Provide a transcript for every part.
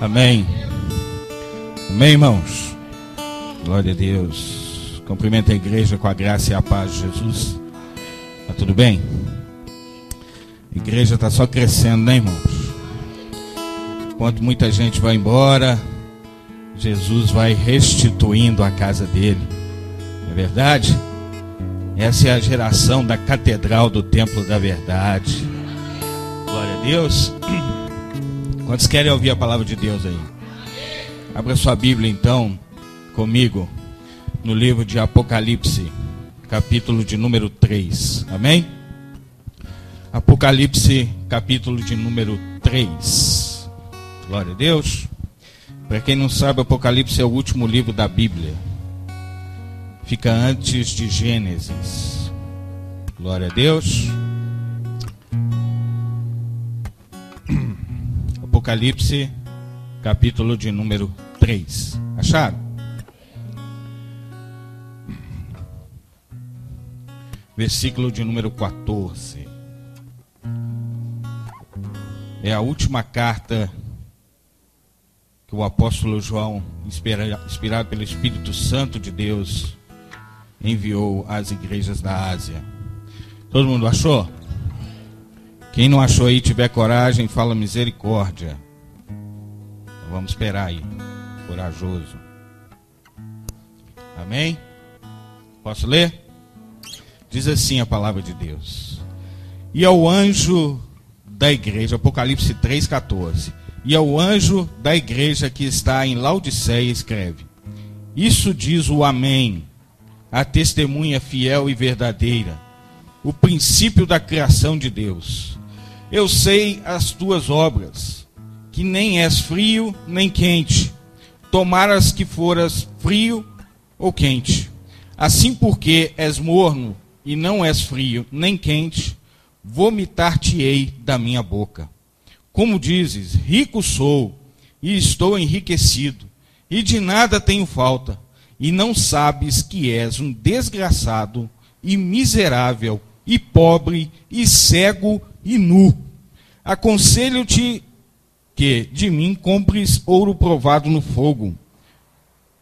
Amém. Amém, irmãos. Glória a Deus. Cumprimento a igreja com a graça e a paz de Jesus. Tá tudo bem? A igreja está só crescendo, né, irmãos? Enquanto muita gente vai embora, Jesus vai restituindo a casa dele. Não é verdade? Essa é a geração da catedral do templo da verdade. Deus. Quantos querem ouvir a palavra de Deus aí? Abra sua Bíblia então comigo no livro de Apocalipse, capítulo de número 3. Amém? Apocalipse, capítulo de número 3. Glória a Deus. Para quem não sabe, Apocalipse é o último livro da Bíblia. Fica antes de Gênesis. Glória a Deus. Apocalipse, capítulo de número 3. Acharam? Versículo de número 14. É a última carta que o apóstolo João, inspirado pelo Espírito Santo de Deus, enviou às igrejas da Ásia. Todo mundo achou? Quem não achou aí, tiver coragem, fala misericórdia. Então vamos esperar aí. Corajoso. Amém? Posso ler? Diz assim a palavra de Deus. E ao anjo da igreja, Apocalipse 3,14. E ao anjo da igreja que está em Laodiceia, escreve: Isso diz o Amém, a testemunha fiel e verdadeira, o princípio da criação de Deus. Eu sei as tuas obras, que nem és frio nem quente. Tomaras que foras frio ou quente. Assim porque és morno e não és frio nem quente, vomitar-te-ei da minha boca. Como dizes, rico sou e estou enriquecido, e de nada tenho falta, e não sabes que és um desgraçado e miserável, e pobre, e cego, e nu. Aconselho-te que de mim compres ouro provado no fogo,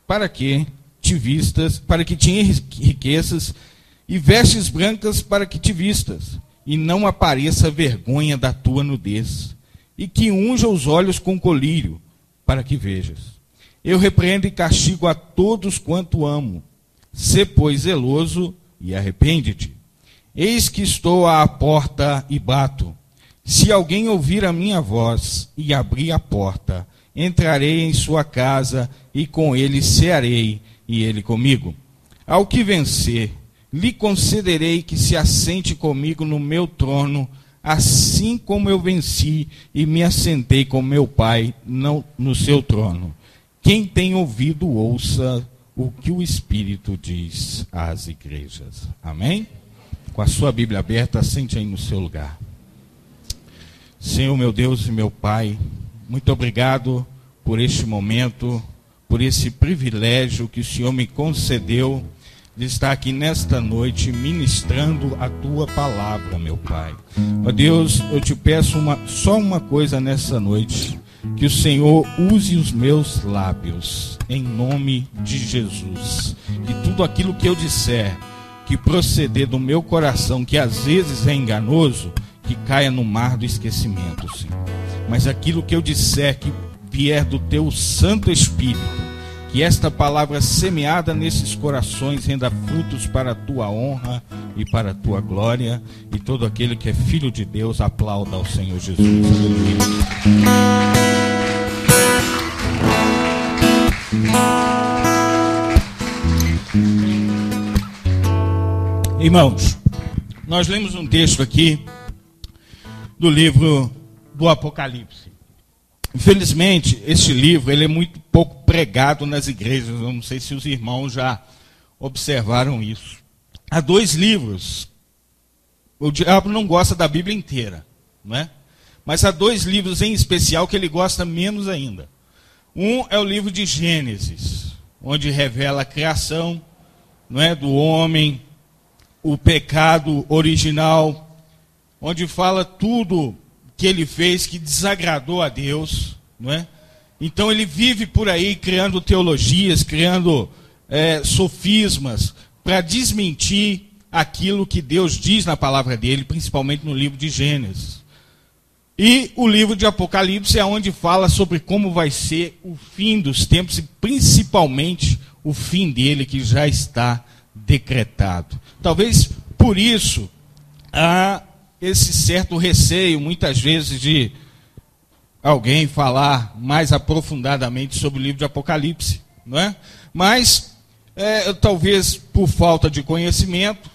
para que te vistas, para que tenhas riquezas, e vestes brancas para que te vistas, e não apareça vergonha da tua nudez, e que unja os olhos com colírio, para que vejas. Eu repreendo e castigo a todos quanto amo. Sê, pois, zeloso e arrepende-te. Eis que estou à porta e bato. Se alguém ouvir a minha voz e abrir a porta, entrarei em sua casa e com ele cearei e ele comigo. Ao que vencer, lhe concederei que se assente comigo no meu trono, assim como eu venci e me assentei com meu Pai no, no seu trono. Quem tem ouvido, ouça o que o Espírito diz às igrejas. Amém? Com a sua Bíblia aberta, sente aí no seu lugar. Senhor, meu Deus e meu Pai, muito obrigado por este momento, por esse privilégio que o Senhor me concedeu de estar aqui nesta noite ministrando a tua palavra, meu Pai. Ó Deus, eu te peço uma, só uma coisa nessa noite: que o Senhor use os meus lábios, em nome de Jesus. Que tudo aquilo que eu disser, que proceder do meu coração, que às vezes é enganoso, que caia no mar do esquecimento, Senhor. Mas aquilo que eu disser, que vier do teu Santo Espírito, que esta palavra semeada nesses corações renda frutos para a tua honra e para a tua glória. E todo aquele que é filho de Deus aplauda ao Senhor Jesus. Irmãos, nós lemos um texto aqui do livro do Apocalipse. Infelizmente, este livro ele é muito pouco pregado nas igrejas. Eu não sei se os irmãos já observaram isso. Há dois livros. O diabo não gosta da Bíblia inteira, não é? Mas há dois livros em especial que ele gosta menos ainda. Um é o livro de Gênesis, onde revela a criação, não é, do homem, o pecado original, onde fala tudo que ele fez que desagradou a Deus, não é? Então ele vive por aí criando teologias, criando é, sofismas para desmentir aquilo que Deus diz na palavra dele, principalmente no livro de Gênesis. E o livro de Apocalipse é onde fala sobre como vai ser o fim dos tempos e principalmente o fim dele que já está decretado. Talvez por isso há esse certo receio, muitas vezes, de alguém falar mais aprofundadamente sobre o livro de Apocalipse, não é? Mas é, talvez por falta de conhecimento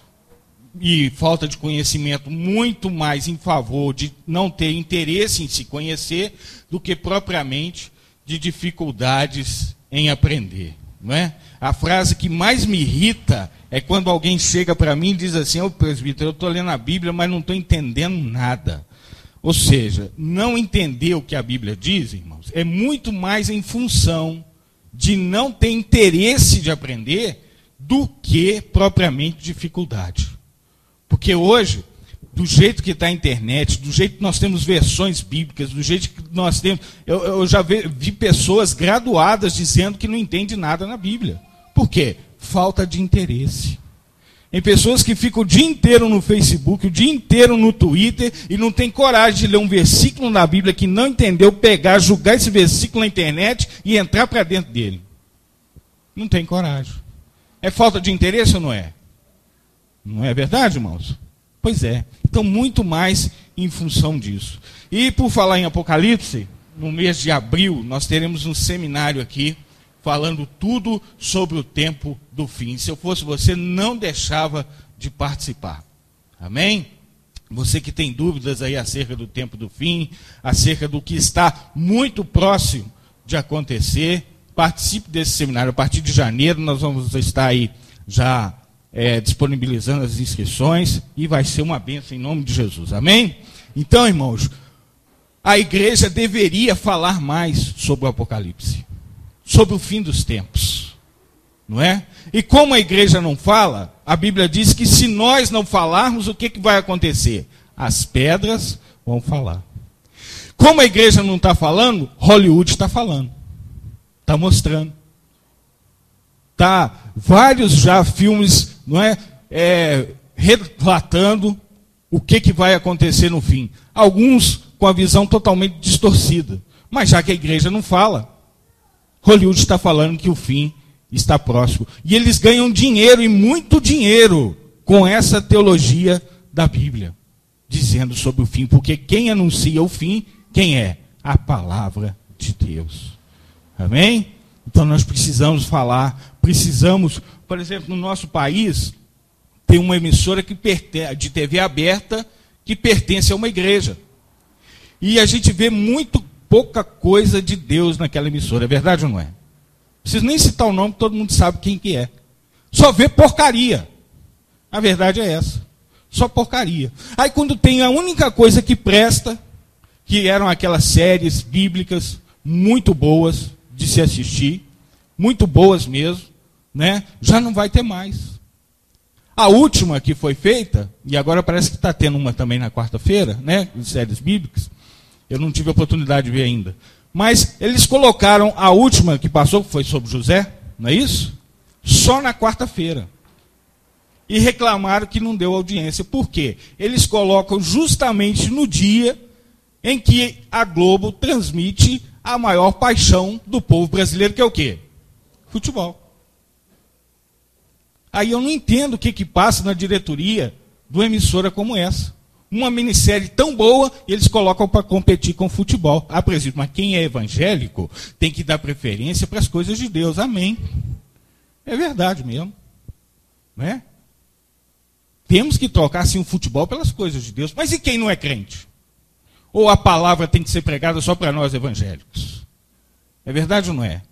e falta de conhecimento muito mais em favor de não ter interesse em se conhecer do que propriamente de dificuldades em aprender, não é? A frase que mais me irrita é quando alguém chega para mim e diz assim: Ô presbítero, eu estou lendo a Bíblia, mas não estou entendendo nada. Ou seja, não entender o que a Bíblia diz, irmãos, é muito mais em função de não ter interesse de aprender do que propriamente dificuldade. Porque hoje, do jeito que está a internet, do jeito que nós temos versões bíblicas, do jeito que nós temos. Eu, eu já vi, vi pessoas graduadas dizendo que não entende nada na Bíblia. Por quê? Falta de interesse. Em pessoas que ficam o dia inteiro no Facebook, o dia inteiro no Twitter e não tem coragem de ler um versículo na Bíblia que não entendeu, pegar, julgar esse versículo na internet e entrar para dentro dele. Não tem coragem. É falta de interesse ou não é? Não é verdade, irmãos? Pois é. Então, muito mais em função disso. E por falar em Apocalipse, no mês de abril, nós teremos um seminário aqui falando tudo sobre o tempo do fim. Se eu fosse você, não deixava de participar. Amém? Você que tem dúvidas aí acerca do tempo do fim, acerca do que está muito próximo de acontecer, participe desse seminário. A partir de janeiro, nós vamos estar aí já é, disponibilizando as inscrições e vai ser uma bênção em nome de Jesus. Amém? Então, irmãos, a igreja deveria falar mais sobre o Apocalipse sobre o fim dos tempos. Não é? E como a igreja não fala, a Bíblia diz que se nós não falarmos, o que, que vai acontecer? As pedras vão falar. Como a igreja não está falando, Hollywood está falando. Está mostrando. Tá vários já filmes, não é, é relatando o que, que vai acontecer no fim. Alguns com a visão totalmente distorcida. Mas já que a igreja não fala, Hollywood está falando que o fim está próximo. E eles ganham dinheiro, e muito dinheiro, com essa teologia da Bíblia, dizendo sobre o fim. Porque quem anuncia o fim, quem é? A palavra de Deus. Amém? Então nós precisamos falar, precisamos, por exemplo, no nosso país, tem uma emissora que de TV aberta que pertence a uma igreja. E a gente vê muito pouca coisa de Deus naquela emissora. É verdade ou não é? Preciso nem citar o nome, todo mundo sabe quem que é. Só vê porcaria. A verdade é essa. Só porcaria. Aí quando tem a única coisa que presta, que eram aquelas séries bíblicas muito boas de se assistir, muito boas mesmo, né? Já não vai ter mais. A última que foi feita, e agora parece que está tendo uma também na quarta-feira, né? De séries bíblicas, eu não tive a oportunidade de ver ainda. Mas eles colocaram a última que passou, que foi sobre José, não é isso? Só na quarta-feira. E reclamaram que não deu audiência. Por quê? Eles colocam justamente no dia em que a Globo transmite a maior paixão do povo brasileiro, que é o quê? Futebol. Aí eu não entendo o que, que passa na diretoria de uma emissora como essa uma minissérie tão boa e eles colocam para competir com o futebol. Ah, presídio, mas quem é evangélico tem que dar preferência para as coisas de Deus. Amém. É verdade mesmo. Né? Temos que trocar sim o futebol pelas coisas de Deus. Mas e quem não é crente? Ou a palavra tem que ser pregada só para nós evangélicos? É verdade ou não é?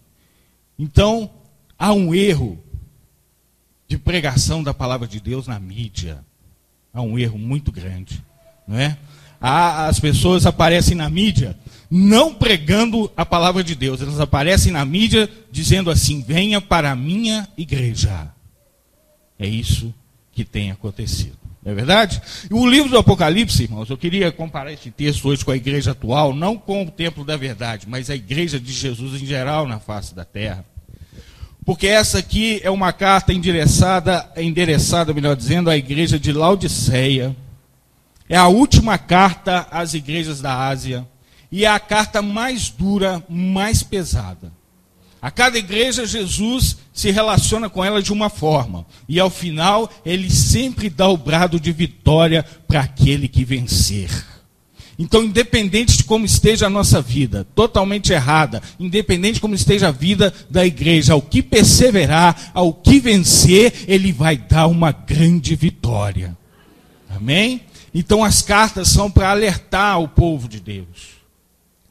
Então, há um erro de pregação da palavra de Deus na mídia. Há um erro muito grande. Não é? as pessoas aparecem na mídia não pregando a palavra de Deus, elas aparecem na mídia dizendo assim: venha para a minha igreja. É isso que tem acontecido. Não é verdade? E o livro do Apocalipse, irmãos, eu queria comparar esse texto hoje com a igreja atual, não com o templo da verdade, mas a igreja de Jesus em geral na face da terra. Porque essa aqui é uma carta endereçada, endereçada, melhor dizendo, à igreja de Laodiceia. É a última carta às igrejas da Ásia e é a carta mais dura, mais pesada. A cada igreja, Jesus se relaciona com ela de uma forma. E ao final, ele sempre dá o brado de vitória para aquele que vencer. Então, independente de como esteja a nossa vida, totalmente errada, independente de como esteja a vida da igreja, ao que perseverar, ao que vencer, ele vai dar uma grande vitória. Amém? Então, as cartas são para alertar o povo de Deus.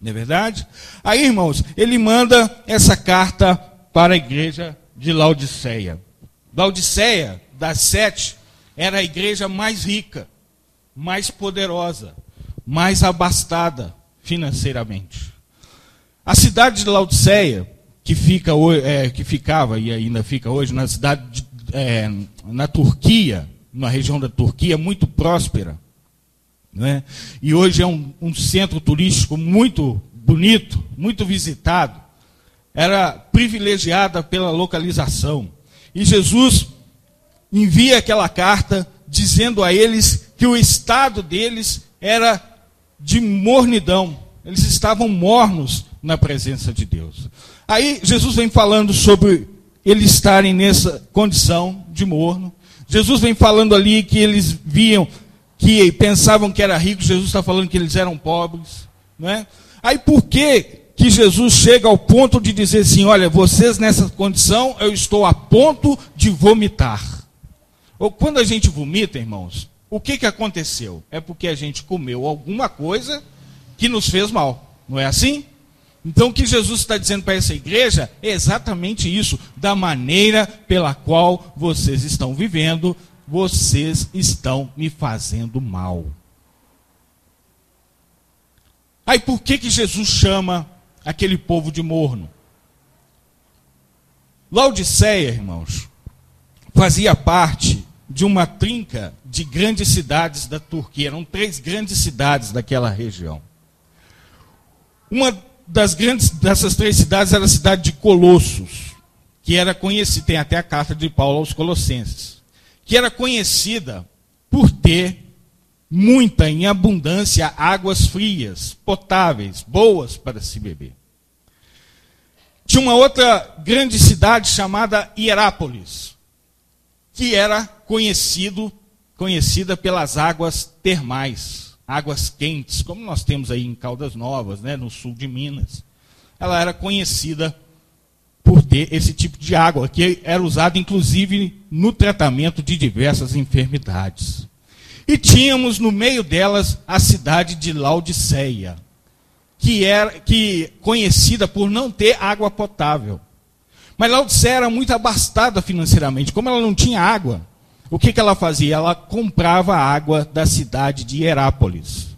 Não é verdade? Aí, irmãos, ele manda essa carta para a igreja de Laodiceia. Laodiceia, das sete, era a igreja mais rica, mais poderosa, mais abastada financeiramente. A cidade de Laodiceia, que, fica, é, que ficava e ainda fica hoje na cidade de, é, na Turquia, na região da Turquia, muito próspera, né? E hoje é um, um centro turístico muito bonito, muito visitado. Era privilegiada pela localização. E Jesus envia aquela carta dizendo a eles que o estado deles era de mornidão. Eles estavam mornos na presença de Deus. Aí Jesus vem falando sobre eles estarem nessa condição de morno. Jesus vem falando ali que eles viam que pensavam que era rico, Jesus está falando que eles eram pobres. Não é? Aí por que, que Jesus chega ao ponto de dizer assim: olha, vocês nessa condição, eu estou a ponto de vomitar? Ou quando a gente vomita, irmãos, o que, que aconteceu? É porque a gente comeu alguma coisa que nos fez mal. Não é assim? Então o que Jesus está dizendo para essa igreja é exatamente isso, da maneira pela qual vocês estão vivendo, vocês estão me fazendo mal. Aí por que, que Jesus chama aquele povo de morno? Laodiceia, irmãos, fazia parte de uma trinca de grandes cidades da Turquia. Eram três grandes cidades daquela região. Uma das grandes dessas três cidades era a cidade de Colossos, que era conhecida, tem até a carta de Paulo aos Colossenses que era conhecida por ter muita, em abundância, águas frias, potáveis, boas para se beber. Tinha uma outra grande cidade chamada Hierápolis, que era conhecido, conhecida pelas águas termais, águas quentes, como nós temos aí em Caldas Novas, né, no sul de Minas. Ela era conhecida por ter esse tipo de água, que era usado inclusive no tratamento de diversas enfermidades. E tínhamos no meio delas a cidade de Laodiceia, que era que conhecida por não ter água potável. Mas Laodiceia era muito abastada financeiramente. Como ela não tinha água, o que, que ela fazia? Ela comprava água da cidade de Herápolis.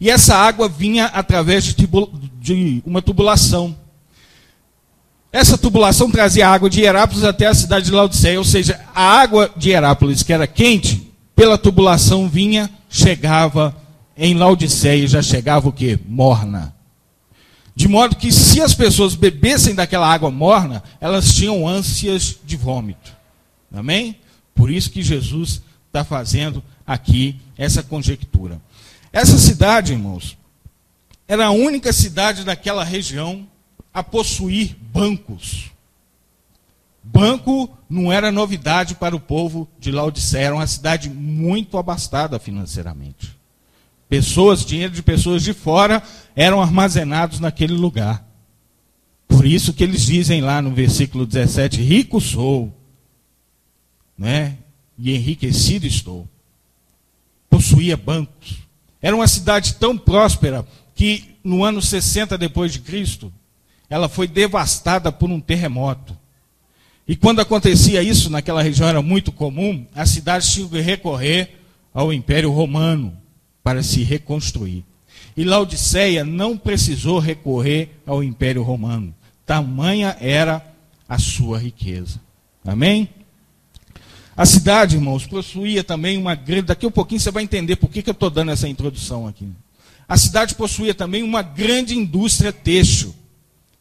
E essa água vinha através de, de uma tubulação. Essa tubulação trazia água de Herápolis até a cidade de Laodiceia, ou seja, a água de Herápolis, que era quente, pela tubulação vinha, chegava em Laodiceia, já chegava o que? Morna. De modo que se as pessoas bebessem daquela água morna, elas tinham ânsias de vômito. Amém? Por isso que Jesus está fazendo aqui essa conjectura. Essa cidade, irmãos, era a única cidade daquela região a possuir bancos. Banco não era novidade para o povo de Laodiceia, era uma cidade muito abastada financeiramente. Pessoas, dinheiro de pessoas de fora eram armazenados naquele lugar. Por isso que eles dizem lá no versículo 17: Rico sou, né? e enriquecido estou. Possuía bancos. Era uma cidade tão próspera que no ano 60 depois de Cristo, ela foi devastada por um terremoto. E quando acontecia isso naquela região era muito comum, as cidades tinham que recorrer ao Império Romano para se reconstruir. E Laodiceia não precisou recorrer ao Império Romano. Tamanha era a sua riqueza. Amém? A cidade, irmãos, possuía também uma grande. Daqui a um pouquinho você vai entender por que, que eu estou dando essa introdução aqui. A cidade possuía também uma grande indústria têxtil,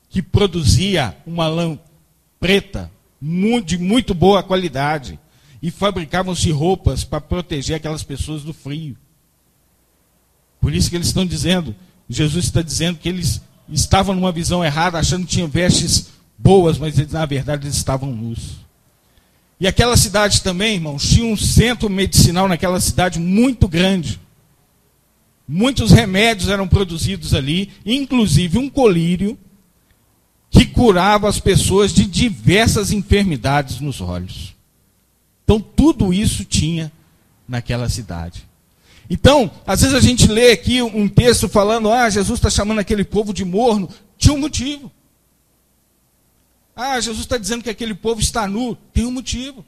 que produzia uma lã preta de muito boa qualidade. E fabricavam-se roupas para proteger aquelas pessoas do frio. Por isso que eles estão dizendo, Jesus está dizendo que eles estavam numa visão errada, achando que tinham vestes boas, mas eles, na verdade eles estavam nus. E aquela cidade também, irmãos, tinha um centro medicinal naquela cidade muito grande. Muitos remédios eram produzidos ali, inclusive um colírio que curava as pessoas de diversas enfermidades nos olhos. Então, tudo isso tinha naquela cidade. Então, às vezes a gente lê aqui um texto falando, ah, Jesus está chamando aquele povo de morno. Tinha um motivo. Ah, Jesus está dizendo que aquele povo está nu. Tem um motivo.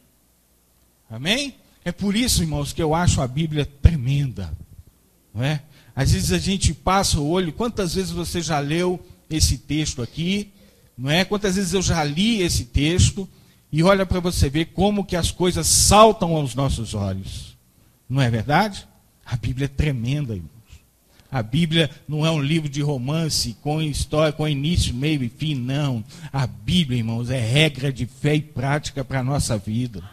Amém? É por isso, irmãos, que eu acho a Bíblia tremenda. Não é? Às vezes a gente passa o olho, quantas vezes você já leu esse texto aqui? Não é? Quantas vezes eu já li esse texto? E olha para você ver como que as coisas saltam aos nossos olhos. Não é verdade? A Bíblia é tremenda, irmãos. A Bíblia não é um livro de romance com história, com início, meio e fim, não. A Bíblia, irmãos, é regra de fé e prática para a nossa vida.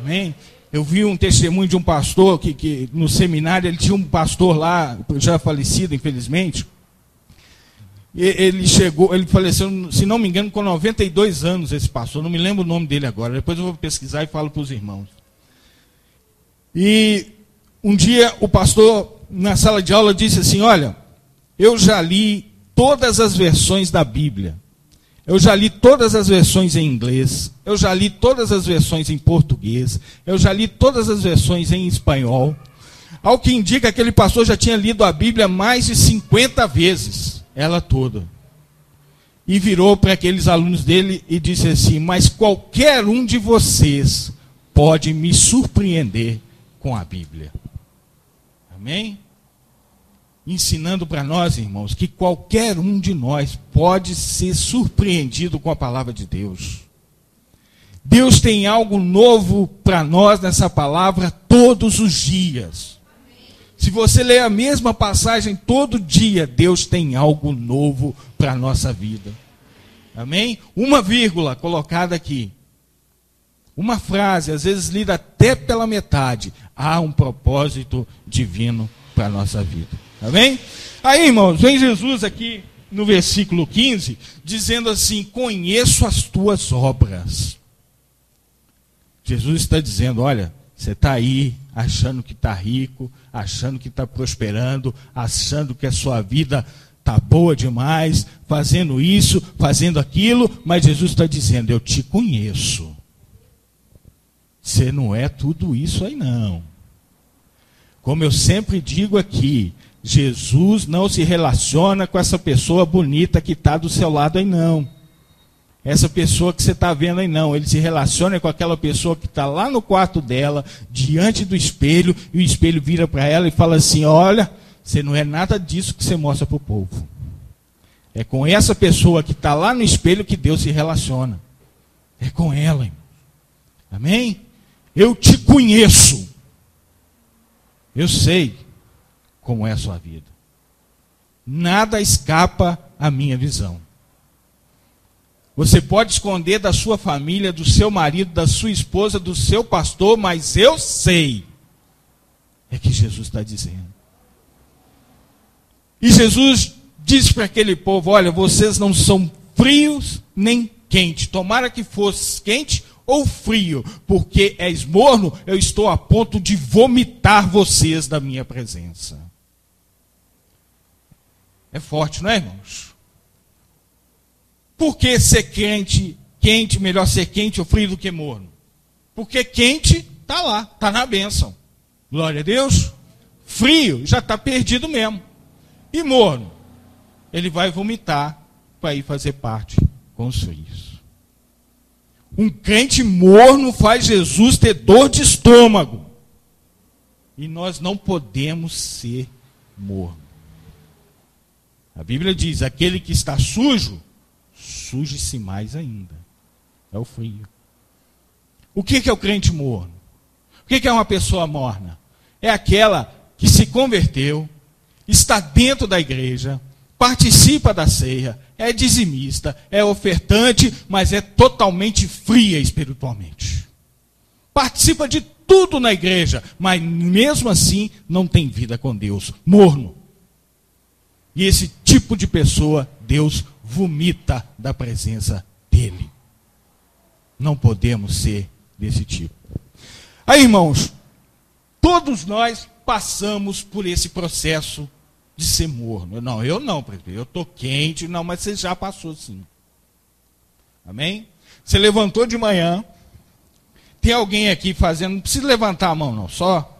Amém? Eu vi um testemunho de um pastor que, que no seminário ele tinha um pastor lá, já falecido, infelizmente. Ele chegou, ele faleceu, se não me engano, com 92 anos, esse pastor. Não me lembro o nome dele agora. Depois eu vou pesquisar e falo para os irmãos. E um dia o pastor, na sala de aula, disse assim: Olha, eu já li todas as versões da Bíblia. Eu já li todas as versões em inglês. Eu já li todas as versões em português. Eu já li todas as versões em espanhol. Ao que indica, aquele pastor já tinha lido a Bíblia mais de 50 vezes, ela toda. E virou para aqueles alunos dele e disse assim: Mas qualquer um de vocês pode me surpreender com a Bíblia. Amém? Ensinando para nós, irmãos, que qualquer um de nós pode ser surpreendido com a palavra de Deus. Deus tem algo novo para nós nessa palavra todos os dias. Se você ler a mesma passagem todo dia, Deus tem algo novo para a nossa vida. Amém? Uma vírgula colocada aqui. Uma frase, às vezes lida até pela metade, há um propósito divino para a nossa vida. Amém? Aí, irmãos, vem Jesus aqui no versículo 15, dizendo assim: Conheço as tuas obras. Jesus está dizendo: Olha, você está aí achando que está rico, achando que está prosperando, achando que a sua vida está boa demais, fazendo isso, fazendo aquilo, mas Jesus está dizendo: Eu te conheço. Você não é tudo isso aí, não. Como eu sempre digo aqui, Jesus não se relaciona com essa pessoa bonita que está do seu lado aí, não. Essa pessoa que você está vendo aí, não. Ele se relaciona com aquela pessoa que está lá no quarto dela, diante do espelho, e o espelho vira para ela e fala assim: Olha, você não é nada disso que você mostra para o povo. É com essa pessoa que está lá no espelho que Deus se relaciona. É com ela. Irmão. Amém? Eu te conheço. Eu sei como é a sua vida. Nada escapa à minha visão. Você pode esconder da sua família, do seu marido, da sua esposa, do seu pastor, mas eu sei. É que Jesus está dizendo. E Jesus diz para aquele povo: Olha, vocês não são frios nem quentes. Tomara que fosse quente ou frio, porque és morno, eu estou a ponto de vomitar vocês da minha presença. É forte, não é, irmãos? Por que ser quente, quente, melhor ser quente ou frio do que morno? Porque quente está lá, está na bênção. Glória a Deus. Frio já está perdido mesmo. E morno, ele vai vomitar para ir fazer parte com os frios. Um crente morno faz Jesus ter dor de estômago. E nós não podemos ser morno. A Bíblia diz: aquele que está sujo, suje-se mais ainda. É o frio. O que é o crente morno? O que é uma pessoa morna? É aquela que se converteu, está dentro da igreja, participa da ceia, é dizimista, é ofertante, mas é totalmente fria espiritualmente. Participa de tudo na igreja, mas mesmo assim não tem vida com Deus, morno. E esse tipo de pessoa, Deus vomita da presença dele. Não podemos ser desse tipo. Aí, irmãos, todos nós passamos por esse processo de ser morno. Não, eu não, eu estou quente, não, mas você já passou sim. Amém? Você levantou de manhã, tem alguém aqui fazendo, não precisa levantar a mão não, só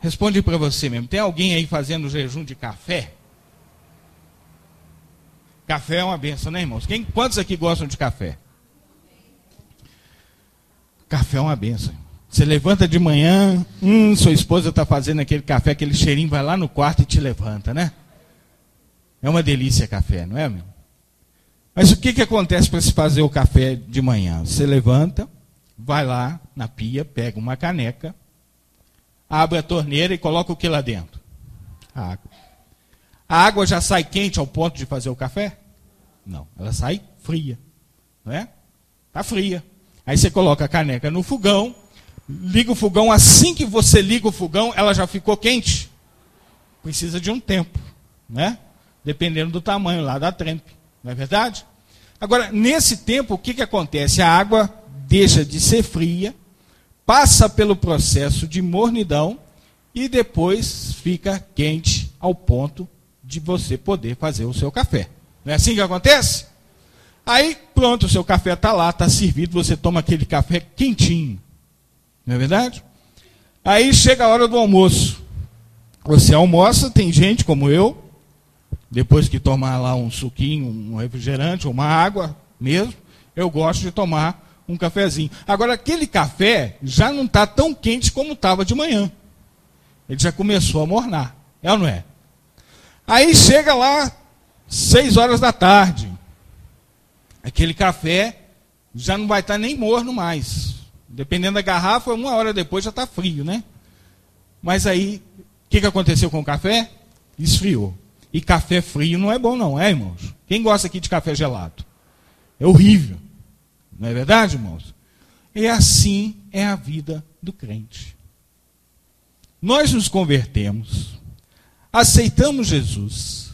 responde para você mesmo. Tem alguém aí fazendo jejum de café? Café é uma benção, né, irmãos? Quem, quantos aqui gostam de café? Café é uma benção. Você levanta de manhã, hum, sua esposa está fazendo aquele café, aquele cheirinho vai lá no quarto e te levanta, né? É uma delícia café, não é, meu? Mas o que, que acontece para se fazer o café de manhã? Você levanta, vai lá na pia, pega uma caneca, abre a torneira e coloca o que lá dentro? A água. A água já sai quente ao ponto de fazer o café? Não, ela sai fria, não é? Está fria. Aí você coloca a caneca no fogão, liga o fogão, assim que você liga o fogão, ela já ficou quente. Precisa de um tempo, né? Dependendo do tamanho lá da trempe, não é verdade? Agora, nesse tempo, o que, que acontece? A água deixa de ser fria, passa pelo processo de mornidão e depois fica quente ao ponto de você poder fazer o seu café. Não é assim que acontece? Aí, pronto, o seu café está lá, está servido, você toma aquele café quentinho. Não é verdade? Aí chega a hora do almoço. Você almoça, tem gente como eu, depois que tomar lá um suquinho, um refrigerante, uma água mesmo, eu gosto de tomar um cafezinho. Agora, aquele café já não está tão quente como estava de manhã. Ele já começou a mornar. É ou não é? Aí chega lá, seis horas da tarde. Aquele café já não vai estar tá nem morno mais. Dependendo da garrafa, uma hora depois já está frio, né? Mas aí, o que, que aconteceu com o café? Esfriou. E café frio não é bom, não, é, irmãos? Quem gosta aqui de café gelado? É horrível. Não é verdade, irmãos? E assim é a vida do crente. Nós nos convertemos, aceitamos Jesus,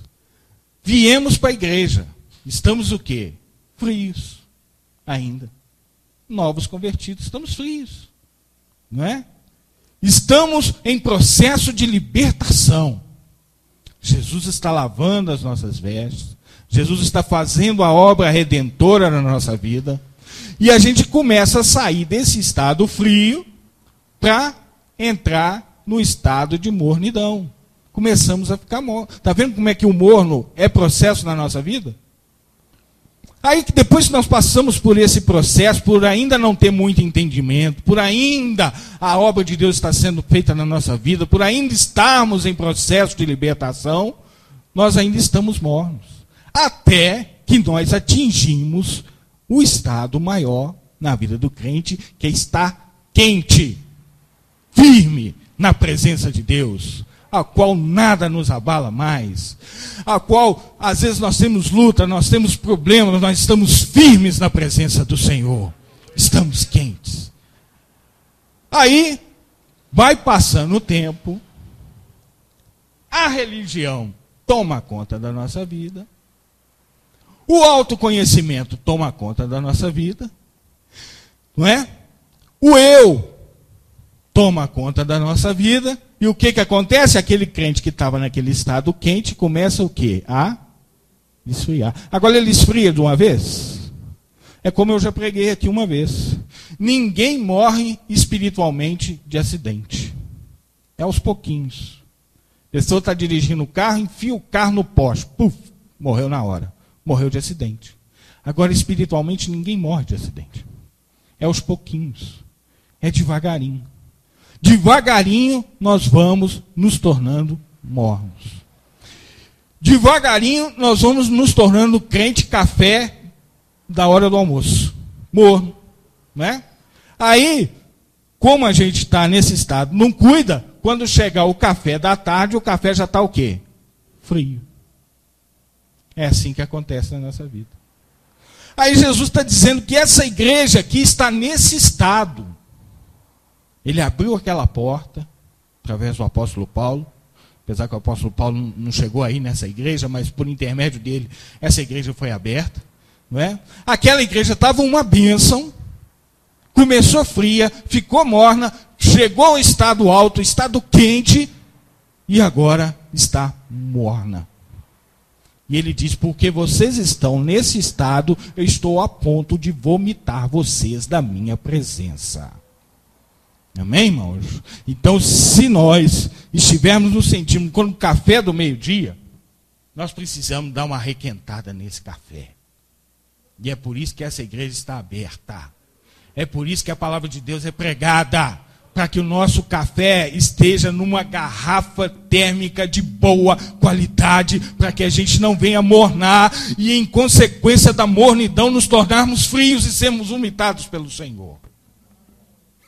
viemos para a igreja, estamos o quê? Frios ainda novos convertidos. Estamos frios. Não é? Estamos em processo de libertação. Jesus está lavando as nossas vestes. Jesus está fazendo a obra redentora na nossa vida. E a gente começa a sair desse estado frio para entrar no estado de mornidão. Começamos a ficar morno. Está vendo como é que o morno é processo na nossa vida? Aí que depois que nós passamos por esse processo, por ainda não ter muito entendimento, por ainda a obra de Deus está sendo feita na nossa vida, por ainda estarmos em processo de libertação, nós ainda estamos mornos. Até que nós atingimos o estado maior na vida do crente, que é estar quente, firme na presença de Deus, a qual nada nos abala mais, a qual às vezes nós temos luta, nós temos problemas, nós estamos firmes na presença do Senhor, estamos quentes. Aí vai passando o tempo, a religião toma conta da nossa vida, o autoconhecimento toma conta da nossa vida, não é? O eu toma conta da nossa vida e o que, que acontece? Aquele crente que estava naquele estado quente começa o quê? A esfriar. Agora ele esfria de uma vez? É como eu já preguei aqui uma vez. Ninguém morre espiritualmente de acidente. É aos pouquinhos. A pessoa está dirigindo o carro, enfia o carro no poste. Puf, morreu na hora. Morreu de acidente. Agora, espiritualmente, ninguém morre de acidente. É aos pouquinhos. É devagarinho devagarinho nós vamos nos tornando mornos. Devagarinho nós vamos nos tornando crente café da hora do almoço. Morno, né? Aí, como a gente está nesse estado, não cuida, quando chegar o café da tarde, o café já está o quê? Frio. É assim que acontece na nossa vida. Aí Jesus está dizendo que essa igreja aqui está nesse estado. Ele abriu aquela porta, através do apóstolo Paulo, apesar que o apóstolo Paulo não chegou aí nessa igreja, mas por intermédio dele, essa igreja foi aberta. Não é? Aquela igreja estava uma bênção, começou fria, ficou morna, chegou ao estado alto, estado quente, e agora está morna. E ele diz: Porque vocês estão nesse estado, eu estou a ponto de vomitar vocês da minha presença. Amém, irmãos? Então, se nós estivermos nos sentindo como café do meio-dia, nós precisamos dar uma requentada nesse café. E é por isso que essa igreja está aberta. É por isso que a palavra de Deus é pregada para que o nosso café esteja numa garrafa térmica de boa qualidade, para que a gente não venha mornar e, em consequência da mornidão, nos tornarmos frios e sermos umitados pelo Senhor.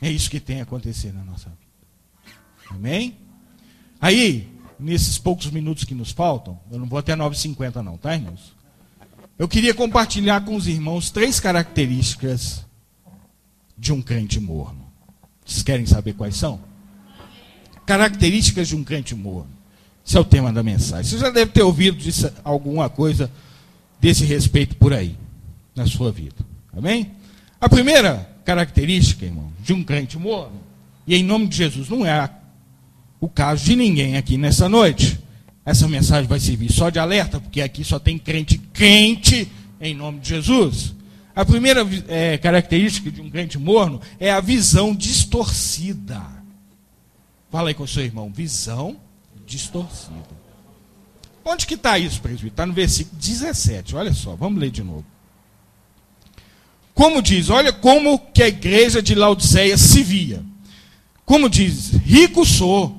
É isso que tem acontecido na nossa vida. Amém? Aí, nesses poucos minutos que nos faltam, eu não vou até 9h50 não, tá, irmãos? Eu queria compartilhar com os irmãos três características de um crente morno. Vocês querem saber quais são? Características de um crente morno. Esse é o tema da mensagem. Você já deve ter ouvido disso, alguma coisa desse respeito por aí, na sua vida. Amém? A primeira característica, irmão, de um crente morno, e em nome de Jesus, não é o caso de ninguém aqui nessa noite. Essa mensagem vai servir só de alerta, porque aqui só tem crente quente em nome de Jesus. A primeira é, característica de um crente morno é a visão distorcida. Fala aí com o seu irmão, visão distorcida. Onde que está isso, presbítero? Está no versículo 17, olha só, vamos ler de novo. Como diz, olha como que a igreja de Laodiceia se via. Como diz, rico sou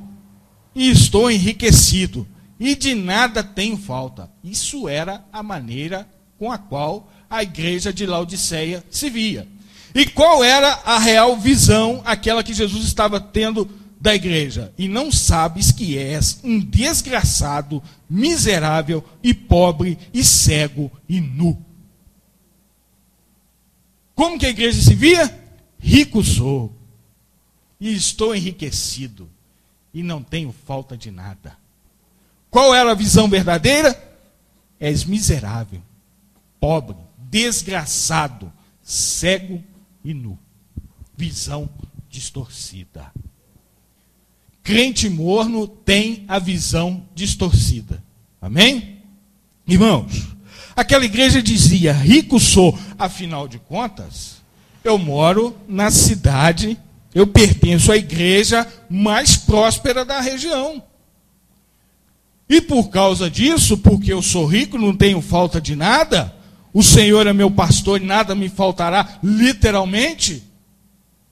e estou enriquecido e de nada tenho falta. Isso era a maneira com a qual a igreja de Laodiceia se via. E qual era a real visão, aquela que Jesus estava tendo da igreja? E não sabes que és um desgraçado, miserável e pobre e cego e nu. Como que a igreja se via? Rico sou, e estou enriquecido, e não tenho falta de nada. Qual era a visão verdadeira? És miserável, pobre, desgraçado, cego e nu. Visão distorcida. Crente morno tem a visão distorcida. Amém? Irmãos, aquela igreja dizia: rico sou, afinal de contas, eu moro na cidade, eu pertenço à igreja mais próspera da região. E por causa disso, porque eu sou rico, não tenho falta de nada, o Senhor é meu pastor e nada me faltará, literalmente,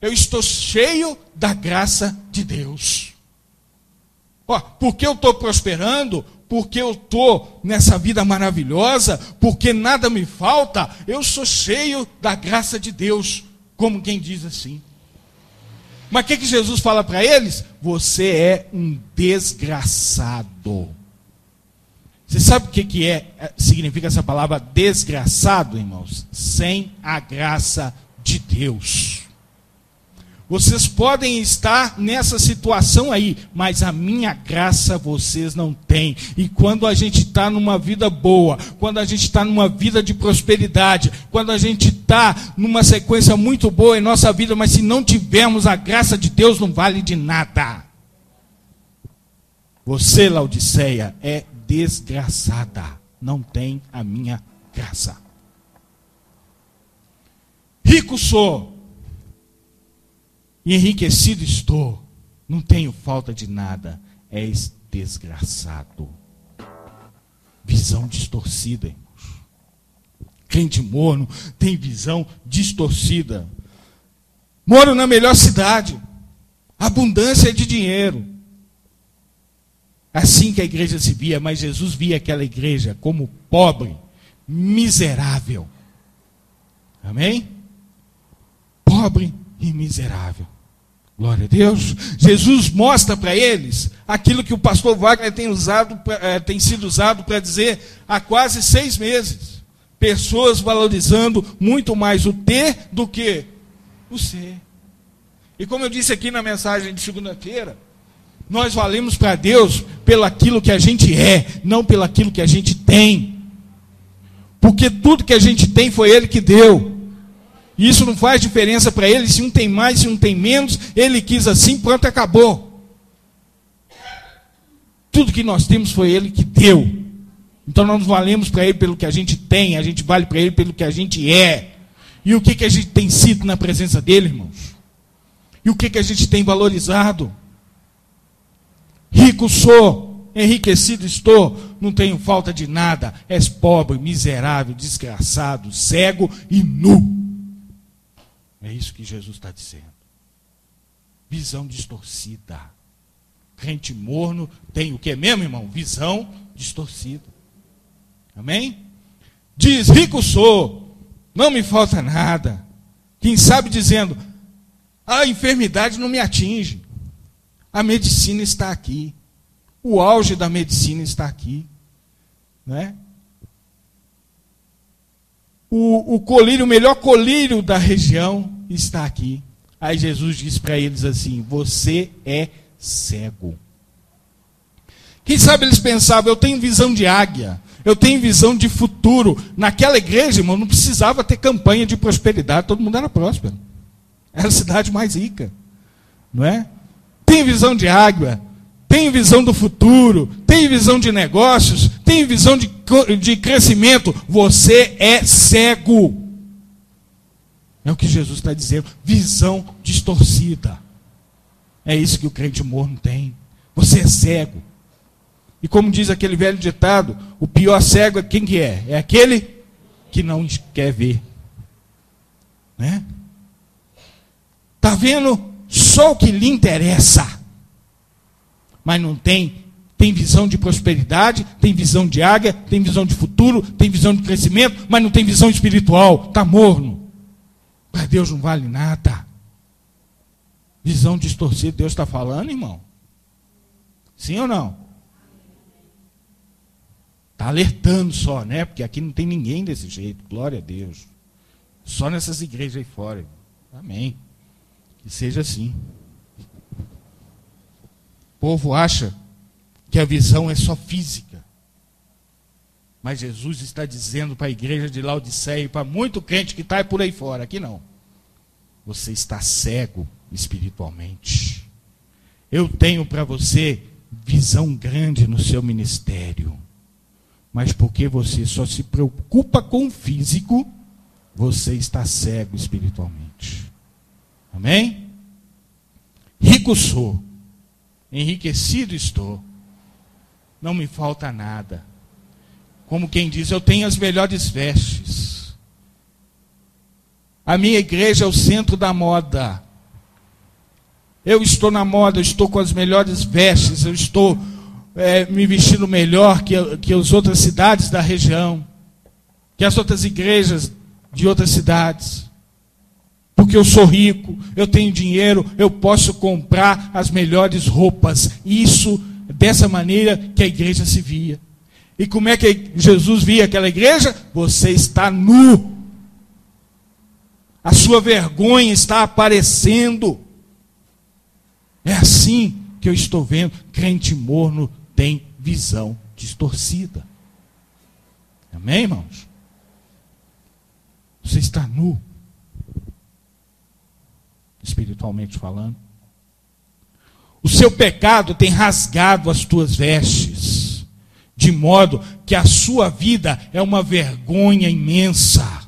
eu estou cheio da graça de Deus. Porque eu estou prosperando, porque eu estou nessa vida maravilhosa, porque nada me falta, eu sou cheio da graça de Deus, como quem diz assim. Mas o que, que Jesus fala para eles? Você é um desgraçado. Você sabe o que, que é, é, significa essa palavra desgraçado, irmãos? Sem a graça de Deus. Vocês podem estar nessa situação aí, mas a minha graça vocês não têm. E quando a gente está numa vida boa, quando a gente está numa vida de prosperidade, quando a gente está numa sequência muito boa em nossa vida, mas se não tivermos a graça de Deus, não vale de nada. Você, Laodiceia, é desgraçada, não tem a minha graça. Rico sou, enriquecido estou, não tenho falta de nada, és desgraçado. Visão distorcida, irmãos. Crente morno tem visão distorcida. Moro na melhor cidade, abundância de dinheiro Assim que a igreja se via, mas Jesus via aquela igreja como pobre, miserável. Amém? Pobre, e miserável. Glória a Deus. Jesus mostra para eles aquilo que o pastor Wagner tem, usado, é, tem sido usado para dizer há quase seis meses. Pessoas valorizando muito mais o ter do que o ser. E como eu disse aqui na mensagem de segunda-feira, nós valemos para Deus pelo aquilo que a gente é, não pelo aquilo que a gente tem. Porque tudo que a gente tem foi Ele que deu. E isso não faz diferença para Ele se um tem mais, se um tem menos. Ele quis assim, pronto, acabou. Tudo que nós temos foi Ele que deu. Então nós valemos para Ele pelo que a gente tem, a gente vale para Ele pelo que a gente é. E o que, que a gente tem sido na presença dEle, irmãos? E o que, que a gente tem valorizado? Rico sou, enriquecido estou, não tenho falta de nada. És pobre, miserável, desgraçado, cego e nu. É isso que Jesus está dizendo. Visão distorcida. Crente morno tem o que mesmo, irmão? Visão distorcida. Amém? Diz: rico sou, não me falta nada. Quem sabe dizendo: a enfermidade não me atinge. A medicina está aqui. O auge da medicina está aqui. Né? O, o colírio, o melhor colírio da região está aqui. Aí Jesus diz para eles assim: Você é cego. Quem sabe eles pensavam, eu tenho visão de águia, eu tenho visão de futuro. Naquela igreja, irmão, não precisava ter campanha de prosperidade, todo mundo era próspero. Era a cidade mais rica. Não é? tem visão de água, tem visão do futuro, tem visão de negócios, tem visão de, de crescimento, você é cego. É o que Jesus está dizendo. Visão distorcida. É isso que o crente morno tem. Você é cego. E como diz aquele velho ditado, o pior cego é quem que é? É aquele que não quer ver. Né? Tá vendo só o que lhe interessa. Mas não tem. Tem visão de prosperidade, tem visão de águia, tem visão de futuro, tem visão de crescimento, mas não tem visão espiritual. Está morno. Para Deus não vale nada. Visão distorcida, Deus está falando, irmão? Sim ou não? Está alertando só, né? Porque aqui não tem ninguém desse jeito. Glória a Deus. Só nessas igrejas aí fora. Amém. Que seja assim. O povo acha que a visão é só física. Mas Jesus está dizendo para a igreja de Laodiceia e para muito crente que está por aí fora, aqui não. Você está cego espiritualmente. Eu tenho para você visão grande no seu ministério. Mas porque você só se preocupa com o físico, você está cego espiritualmente. Amém? Rico sou, enriquecido estou, não me falta nada. Como quem diz, eu tenho as melhores vestes. A minha igreja é o centro da moda. Eu estou na moda, eu estou com as melhores vestes, eu estou é, me vestindo melhor que, que as outras cidades da região, que as outras igrejas de outras cidades porque eu sou rico, eu tenho dinheiro, eu posso comprar as melhores roupas. Isso, dessa maneira que a igreja se via. E como é que Jesus via aquela igreja? Você está nu. A sua vergonha está aparecendo. É assim que eu estou vendo. Crente morno tem visão distorcida. Amém, irmãos? Você está nu espiritualmente falando. O seu pecado tem rasgado as tuas vestes, de modo que a sua vida é uma vergonha imensa.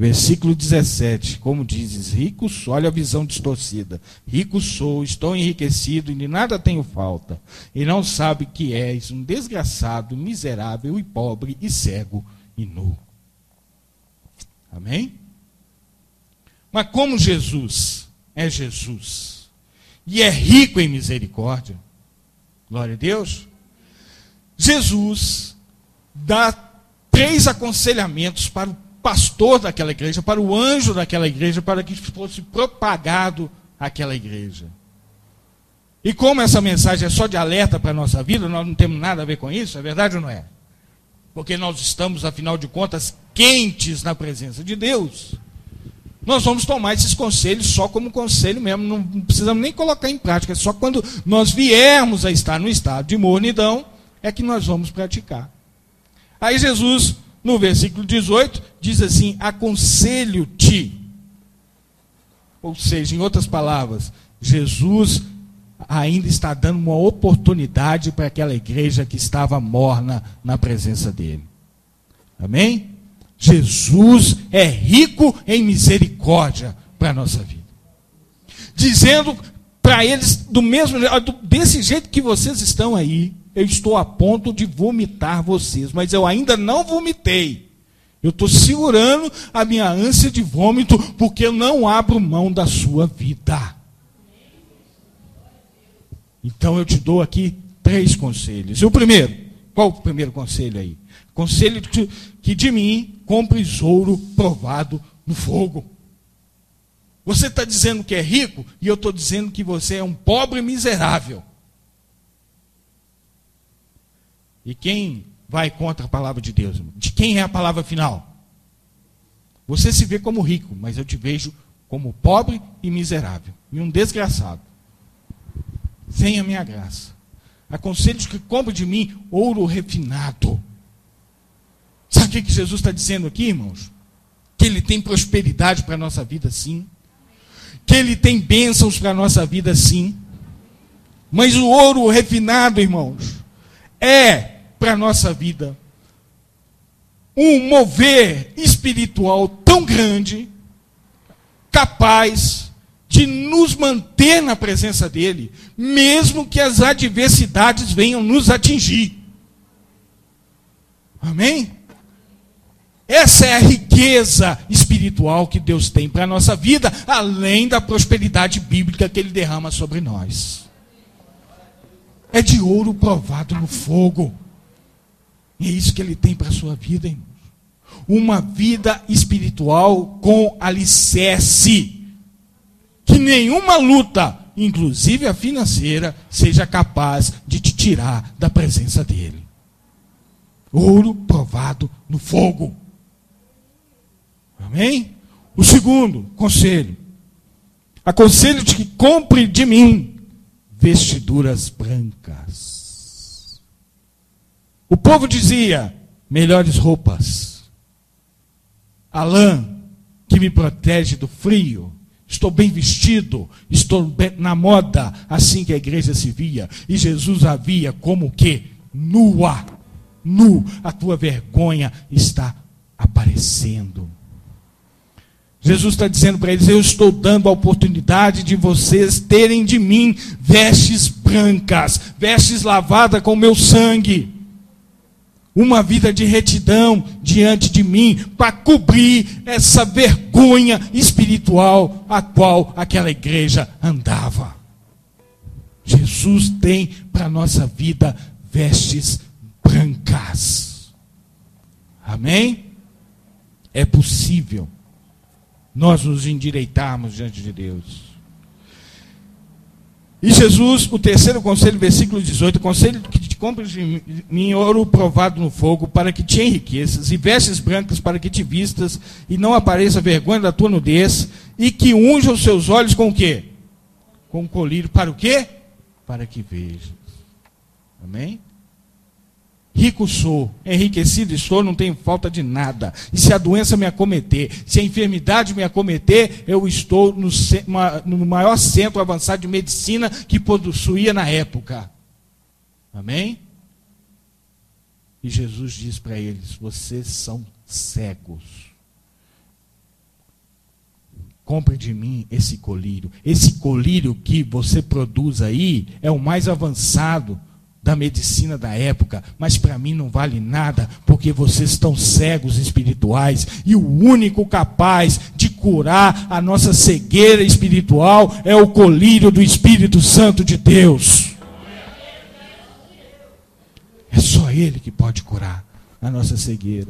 Versículo 17, como dizes, rico sou, olha a visão distorcida. Rico sou, estou enriquecido e de nada tenho falta. E não sabe que és um desgraçado, miserável e pobre e cego e nu. Amém? Mas como Jesus é Jesus e é rico em misericórdia, glória a Deus, Jesus dá três aconselhamentos para o pastor daquela igreja, para o anjo daquela igreja, para que fosse propagado aquela igreja. E como essa mensagem é só de alerta para a nossa vida, nós não temos nada a ver com isso, é verdade ou não é? Porque nós estamos, afinal de contas, quentes na presença de Deus. Nós vamos tomar esses conselhos só como conselho mesmo, não precisamos nem colocar em prática, só quando nós viermos a estar no estado de mornidão é que nós vamos praticar. Aí Jesus, no versículo 18, diz assim: Aconselho-te. Ou seja, em outras palavras, Jesus ainda está dando uma oportunidade para aquela igreja que estava morna na presença dele. Amém? Jesus é rico em misericórdia para a nossa vida. Dizendo para eles, do mesmo desse jeito que vocês estão aí, eu estou a ponto de vomitar vocês, mas eu ainda não vomitei. Eu estou segurando a minha ânsia de vômito, porque eu não abro mão da sua vida. Então eu te dou aqui três conselhos. E o primeiro, qual o primeiro conselho aí? Conselho que de mim compres ouro provado no fogo. Você está dizendo que é rico e eu estou dizendo que você é um pobre miserável. E quem vai contra a palavra de Deus? De quem é a palavra final? Você se vê como rico, mas eu te vejo como pobre e miserável. E um desgraçado sem a minha graça. Aconselho que compre de mim ouro refinado. Sabe o que Jesus está dizendo aqui, irmãos? Que Ele tem prosperidade para a nossa vida, sim. Que Ele tem bênçãos para a nossa vida, sim. Mas o ouro refinado, irmãos, é para a nossa vida um mover espiritual tão grande, capaz de nos manter na presença dele, mesmo que as adversidades venham nos atingir. Amém? Essa é a riqueza espiritual que Deus tem para a nossa vida, além da prosperidade bíblica que Ele derrama sobre nós. É de ouro provado no fogo. E é isso que Ele tem para a sua vida, irmãos. Uma vida espiritual com alicerce que nenhuma luta, inclusive a financeira, seja capaz de te tirar da presença dele. Ouro provado no fogo. Amém? O segundo conselho. Aconselho-te que compre de mim vestiduras brancas. O povo dizia: melhores roupas. A lã que me protege do frio Estou bem vestido, estou bem na moda, assim que a igreja se via. E Jesus a via como que nua, nu, a tua vergonha está aparecendo. Jesus está dizendo para eles: Eu estou dando a oportunidade de vocês terem de mim vestes brancas, vestes lavadas com meu sangue uma vida de retidão diante de mim, para cobrir essa vergonha espiritual a qual aquela igreja andava. Jesus tem para a nossa vida vestes brancas. Amém? É possível nós nos endireitarmos diante de Deus. E Jesus, o terceiro conselho, versículo 18, conselho que te compres de mim ouro provado no fogo, para que te enriqueças, e vestes brancas para que te vistas, e não apareça vergonha da tua nudez, e que unja os seus olhos com o quê? Com colírio, para o quê? Para que vejas. Amém? Rico sou, enriquecido estou, não tenho falta de nada. E se a doença me acometer, se a enfermidade me acometer, eu estou no, no maior centro avançado de medicina que possuía na época. Amém? E Jesus diz para eles: vocês são cegos. Compre de mim esse colírio. Esse colírio que você produz aí é o mais avançado da medicina da época, mas para mim não vale nada, porque vocês estão cegos espirituais e o único capaz de curar a nossa cegueira espiritual é o colírio do Espírito Santo de Deus. É só ele que pode curar a nossa cegueira.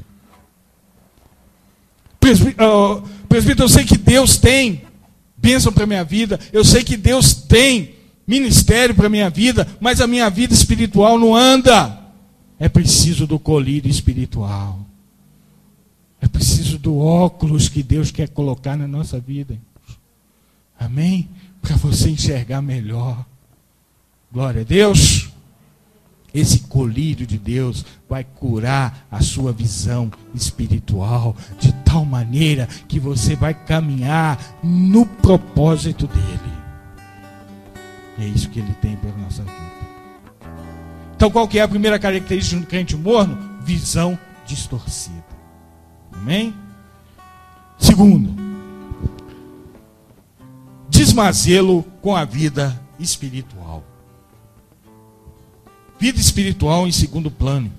presbítero, presbítero, eu sei que Deus tem bênção para minha vida, eu sei que Deus tem ministério para a minha vida, mas a minha vida espiritual não anda. É preciso do colírio espiritual. É preciso do óculos que Deus quer colocar na nossa vida. Amém? Para você enxergar melhor. Glória a Deus. Esse colírio de Deus vai curar a sua visão espiritual de tal maneira que você vai caminhar no propósito dele. É isso que ele tem para a nossa vida. Então, qual que é a primeira característica um crente morno? Visão distorcida. Amém? Segundo, desmazelo com a vida espiritual. Vida espiritual em segundo plano.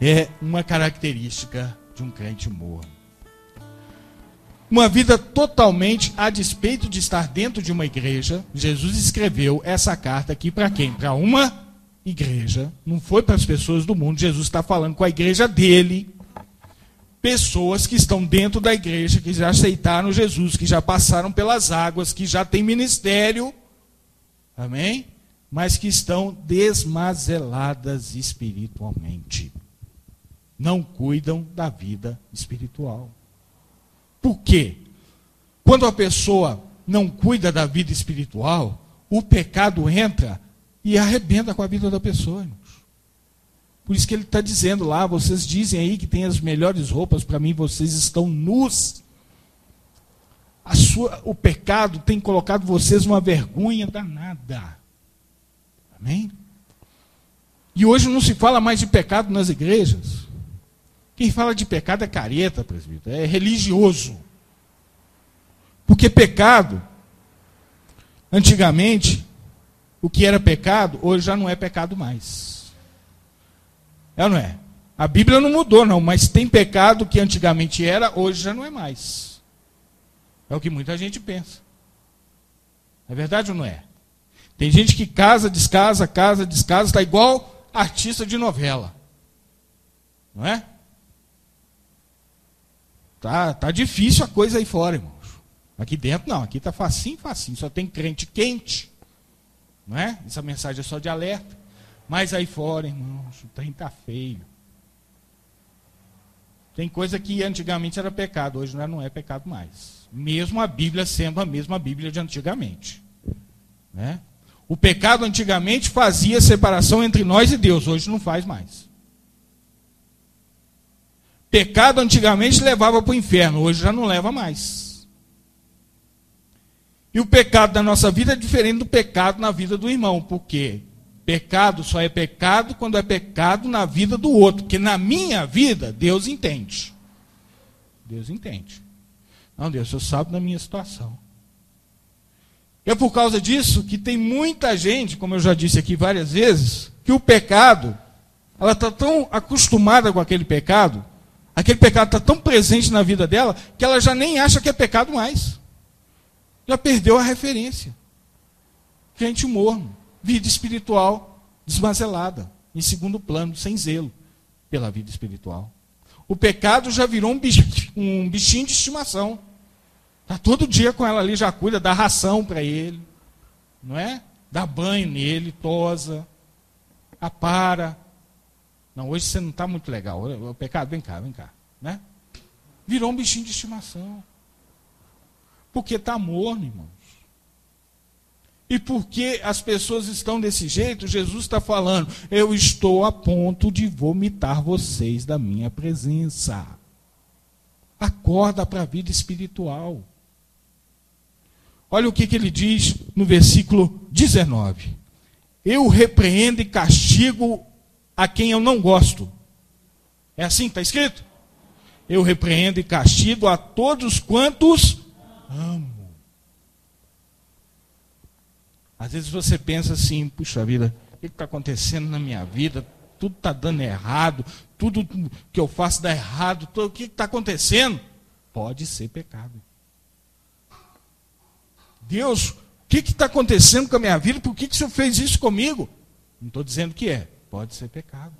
É uma característica de um crente morno. Uma vida totalmente a despeito de estar dentro de uma igreja. Jesus escreveu essa carta aqui para quem? Para uma igreja, não foi para as pessoas do mundo. Jesus está falando com a igreja dele. Pessoas que estão dentro da igreja, que já aceitaram Jesus, que já passaram pelas águas, que já têm ministério. Amém? Mas que estão desmazeladas espiritualmente. Não cuidam da vida espiritual. Por quê? Quando a pessoa não cuida da vida espiritual, o pecado entra e arrebenta com a vida da pessoa. Por isso que ele está dizendo lá, vocês dizem aí que tem as melhores roupas, para mim vocês estão nus. Sua, o pecado tem colocado vocês uma vergonha danada. Amém? E hoje não se fala mais de pecado nas igrejas. Quem fala de pecado é careta, presbítero, é religioso. Porque pecado, antigamente, o que era pecado, hoje já não é pecado mais. É ou não é? A Bíblia não mudou, não, mas tem pecado que antigamente era, hoje já não é mais. É o que muita gente pensa. É verdade ou não é? Tem gente que casa, descasa, casa, descasa, está igual artista de novela. Não é? Tá, tá difícil a coisa aí fora, irmãos. Aqui dentro não, aqui tá facinho, facinho. Só tem crente quente. Não é? Essa mensagem é só de alerta. Mas aí fora, irmãos, o trem tá feio. Tem coisa que antigamente era pecado, hoje não é pecado mais. Mesmo a Bíblia sendo a mesma Bíblia de antigamente. Né? O pecado antigamente fazia separação entre nós e Deus, hoje não faz mais. Pecado antigamente levava para o inferno, hoje já não leva mais. E o pecado da nossa vida é diferente do pecado na vida do irmão, porque pecado só é pecado quando é pecado na vida do outro, porque na minha vida Deus entende. Deus entende. Não, Deus, você sabe da minha situação. É por causa disso que tem muita gente, como eu já disse aqui várias vezes, que o pecado, ela está tão acostumada com aquele pecado, Aquele pecado está tão presente na vida dela que ela já nem acha que é pecado mais. Já perdeu a referência. Gente morno, vida espiritual desmanzelada, em segundo plano, sem zelo pela vida espiritual. O pecado já virou um bichinho, um bichinho de estimação. Está todo dia com ela ali, já cuida, dá ração para ele, não é? Dá banho nele, tosa, apara, não, hoje você não está muito legal. O pecado, vem cá, vem cá. Né? Virou um bichinho de estimação. Porque está morno, irmãos. E porque as pessoas estão desse jeito, Jesus está falando: eu estou a ponto de vomitar vocês da minha presença. Acorda para a vida espiritual. Olha o que, que ele diz no versículo 19: Eu repreendo e castigo a quem eu não gosto. É assim que está escrito? Eu repreendo e castigo a todos quantos amo. Às vezes você pensa assim, puxa vida, o que está acontecendo na minha vida? Tudo está dando errado, tudo que eu faço dá errado, tudo, o que está acontecendo? Pode ser pecado. Deus, o que está acontecendo com a minha vida? Por que, que o Senhor fez isso comigo? Não estou dizendo que é. Pode ser pecado.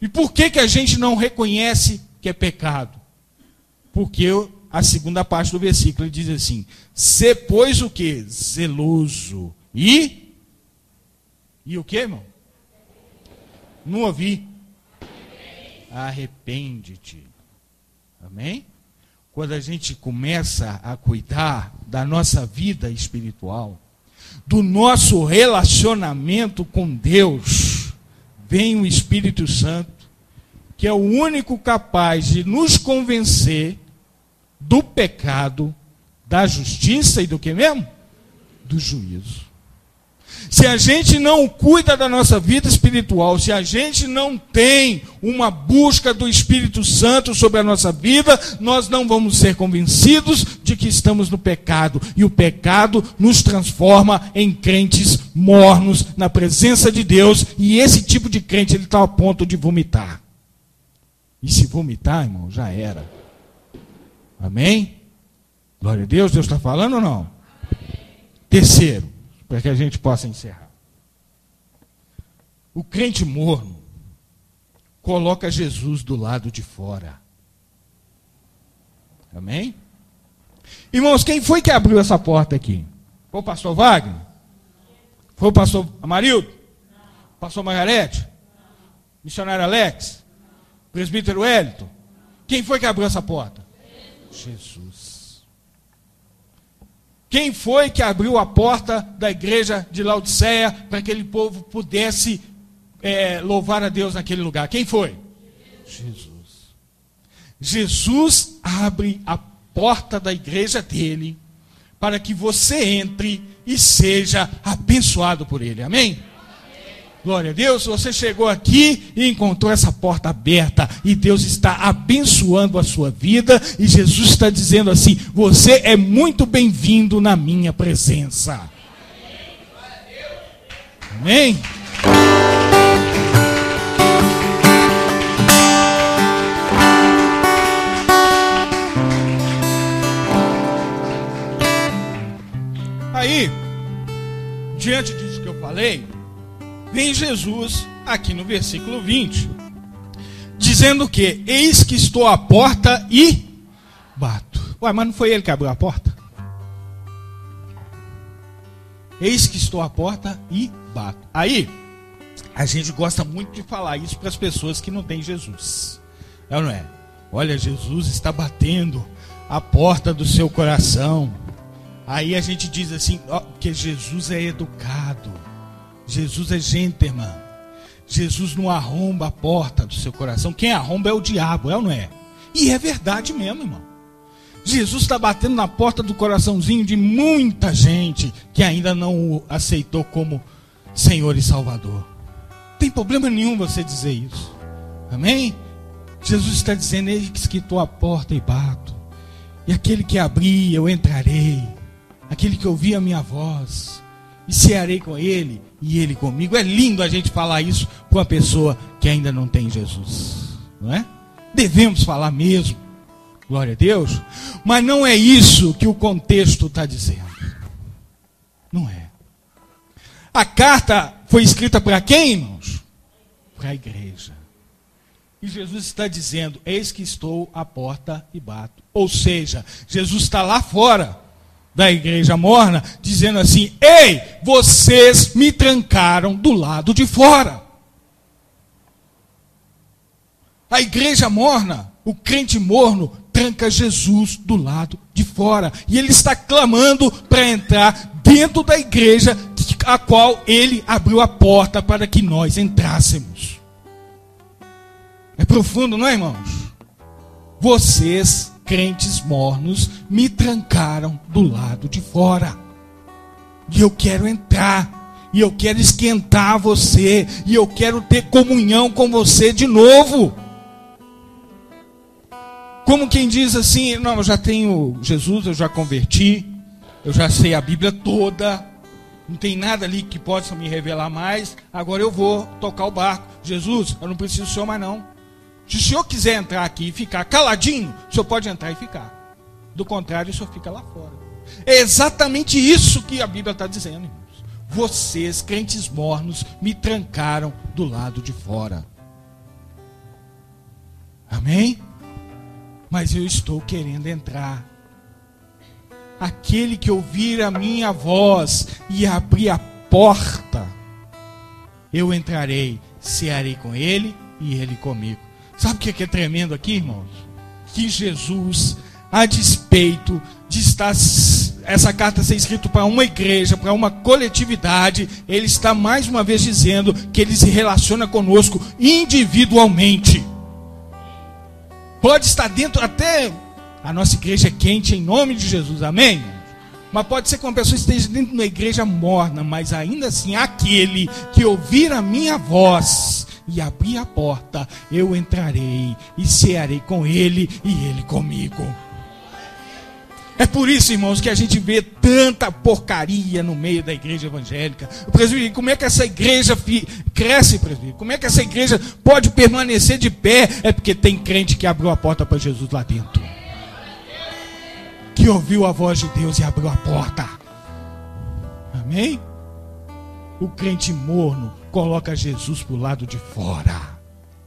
E por que, que a gente não reconhece que é pecado? Porque a segunda parte do versículo diz assim: Se pois o que? Zeloso. E? E o que, irmão? Não ouvi. Arrepende-te. Amém? Quando a gente começa a cuidar da nossa vida espiritual, do nosso relacionamento com Deus, vem o Espírito Santo, que é o único capaz de nos convencer do pecado, da justiça e do que mesmo? Do juízo. Se a gente não cuida da nossa vida espiritual, se a gente não tem uma busca do Espírito Santo sobre a nossa vida, nós não vamos ser convencidos de que estamos no pecado. E o pecado nos transforma em crentes mornos na presença de Deus. E esse tipo de crente ele está a ponto de vomitar. E se vomitar, irmão, já era. Amém? Glória a Deus, Deus está falando ou não? Terceiro, para que a gente possa encerrar. O crente morno coloca Jesus do lado de fora. Amém? Irmãos, quem foi que abriu essa porta aqui? Foi o pastor Wagner? Foi o pastor Amarildo? Pastor Margarete? Missionário Alex? Presbítero Wellington? Quem foi que abriu essa porta? Jesus. Quem foi que abriu a porta da igreja de Laodiceia para que aquele povo pudesse é, louvar a Deus naquele lugar? Quem foi? Jesus. Jesus abre a porta da igreja dele para que você entre e seja abençoado por ele. Amém? Glória a Deus, você chegou aqui e encontrou essa porta aberta e Deus está abençoando a sua vida e Jesus está dizendo assim: você é muito bem-vindo na minha presença. Amém? Aí, diante disso que eu falei, vem Jesus aqui no versículo 20, dizendo que eis que estou à porta e bato. Ué, mas não foi ele que abriu a porta? Eis que estou à porta e bato. Aí, a gente gosta muito de falar isso para as pessoas que não têm Jesus. É ou não é? Olha, Jesus está batendo a porta do seu coração. Aí a gente diz assim, ó, que Jesus é educado. Jesus é gentleman. Jesus não arromba a porta do seu coração. Quem arromba é o diabo, é ou não é? E é verdade mesmo, irmão. Jesus está batendo na porta do coraçãozinho de muita gente que ainda não o aceitou como Senhor e Salvador. Tem problema nenhum você dizer isso. Amém? Jesus está dizendo: Eis que estou à porta e bato. E aquele que abrir, eu entrarei. Aquele que ouvir a minha voz, e cearei com ele e ele comigo. É lindo a gente falar isso com uma pessoa que ainda não tem Jesus, não é? Devemos falar mesmo, glória a Deus, mas não é isso que o contexto está dizendo, não é. A carta foi escrita para quem, irmãos? Para a igreja. E Jesus está dizendo: Eis que estou à porta e bato. Ou seja, Jesus está lá fora da igreja morna, dizendo assim: Ei, vocês me trancaram do lado de fora. A igreja morna, o crente morno, tranca Jesus do lado de fora. E ele está clamando para entrar dentro da igreja, a qual ele abriu a porta para que nós entrássemos. É profundo, não é, irmãos? Vocês crentes mornos me trancaram do lado de fora. E eu quero entrar, e eu quero esquentar você, e eu quero ter comunhão com você de novo. Como quem diz assim: não, eu já tenho Jesus, eu já converti, eu já sei a Bíblia toda, não tem nada ali que possa me revelar mais, agora eu vou tocar o barco. Jesus, eu não preciso do Senhor mais não. Se o senhor quiser entrar aqui e ficar caladinho, o senhor pode entrar e ficar. Do contrário, o senhor fica lá fora. É exatamente isso que a Bíblia está dizendo, irmãos. Vocês, crentes mornos, me trancaram do lado de fora. Amém? Mas eu estou querendo entrar. Aquele que ouvir a minha voz e abrir a porta, eu entrarei, cearei com ele e ele comigo. Sabe o que é tremendo aqui, irmãos? Que Jesus, a despeito de estar essa carta ser escrita para uma igreja, para uma coletividade, ele está mais uma vez dizendo que ele se relaciona conosco individualmente. Pode estar dentro até a nossa igreja é quente em nome de Jesus, amém? Mas pode ser que uma pessoa esteja dentro de uma igreja morna, mas ainda assim aquele que ouvir a minha voz e abrir a porta, eu entrarei e cearei com ele e ele comigo. É por isso, irmãos, que a gente vê tanta porcaria no meio da igreja evangélica. Presbítero, como é que essa igreja cresce, presbítero? Como é que essa igreja pode permanecer de pé? É porque tem crente que abriu a porta para Jesus lá dentro. Que ouviu a voz de Deus e abriu a porta. Amém? O crente morno coloca Jesus para o lado de fora.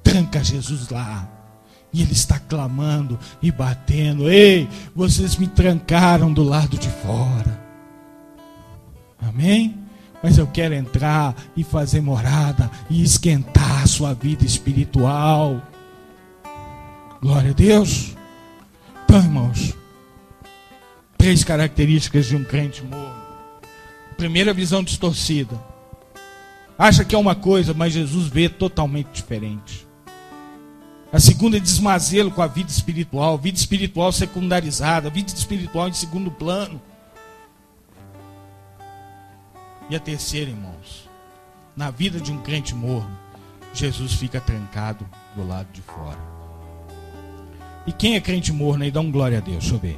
Tranca Jesus lá. E ele está clamando e batendo: Ei, vocês me trancaram do lado de fora. Amém? Mas eu quero entrar e fazer morada e esquentar a sua vida espiritual. Glória a Deus. Então, irmãos, três características de um crente morno. Primeira, visão distorcida. Acha que é uma coisa, mas Jesus vê totalmente diferente. A segunda é desmazê-lo com a vida espiritual, vida espiritual secundarizada, vida espiritual em segundo plano. E a terceira, irmãos, na vida de um crente morno, Jesus fica trancado do lado de fora. E quem é crente morno aí, dá um glória a Deus, deixa eu ver.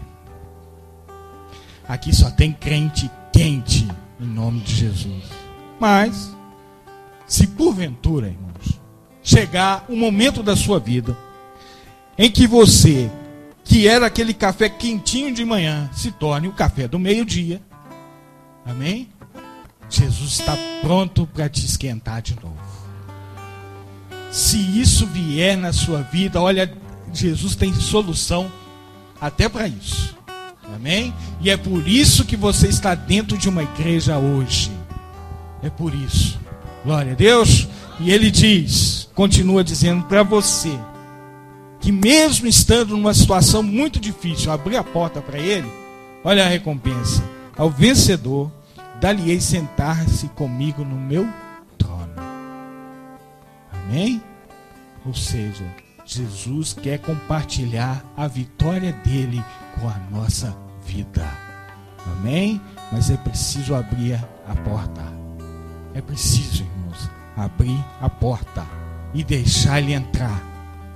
Aqui só tem crente quente, em nome de Jesus. Mas, se porventura, irmão, chegar um momento da sua vida em que você, que era aquele café quentinho de manhã, se torne o café do meio-dia. Amém? Jesus está pronto para te esquentar de novo. Se isso vier na sua vida, olha, Jesus tem solução até para isso. Amém? E é por isso que você está dentro de uma igreja hoje. É por isso. Glória a Deus. E ele diz, continua dizendo para você, que mesmo estando numa situação muito difícil, abrir a porta para ele, olha a recompensa. Ao vencedor, dali sentar-se comigo no meu trono. Amém? Ou seja, Jesus quer compartilhar a vitória dele com a nossa vida. Amém? Mas é preciso abrir a porta. É preciso, irmão abrir a porta e deixar ele entrar.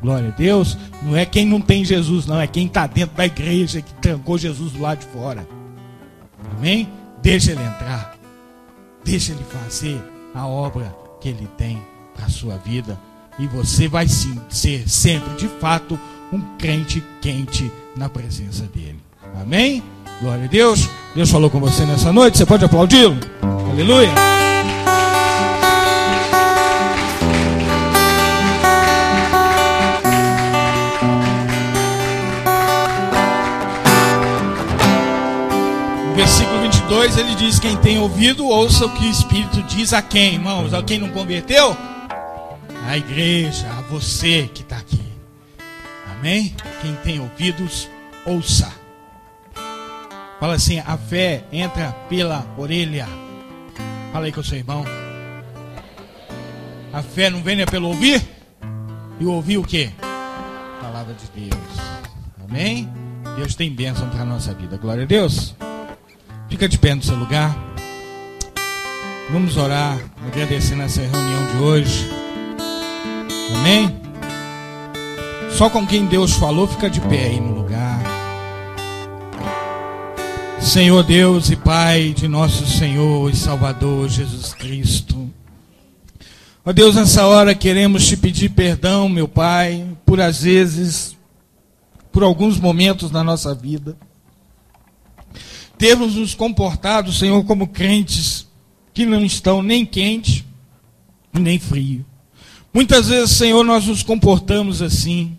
Glória a Deus. Não é quem não tem Jesus, não. É quem está dentro da igreja que trancou Jesus do lado de fora. Amém? Deixa ele entrar. Deixa ele fazer a obra que ele tem para a sua vida. E você vai sim ser sempre, de fato, um crente quente na presença dele. Amém? Glória a Deus. Deus falou com você nessa noite. Você pode aplaudi-lo? Aleluia. Versículo 22 ele diz: Quem tem ouvido, ouça o que o Espírito diz a quem, irmãos? A quem não converteu? A igreja, a você que está aqui. Amém? Quem tem ouvidos, ouça. Fala assim: a fé entra pela orelha. Fala aí com o seu irmão. A fé não vem né, pelo ouvir? E ouvir o que? Palavra de Deus. Amém? Deus tem bênção para a nossa vida. Glória a Deus. Fica de pé no seu lugar. Vamos orar, agradecendo essa reunião de hoje. Amém? Só com quem Deus falou, fica de pé aí no lugar. Senhor Deus e Pai de nosso Senhor e Salvador Jesus Cristo. Ó Deus, nessa hora queremos te pedir perdão, meu Pai, por às vezes, por alguns momentos na nossa vida termos nos comportado, Senhor, como crentes que não estão nem quente nem frio. Muitas vezes, Senhor, nós nos comportamos assim.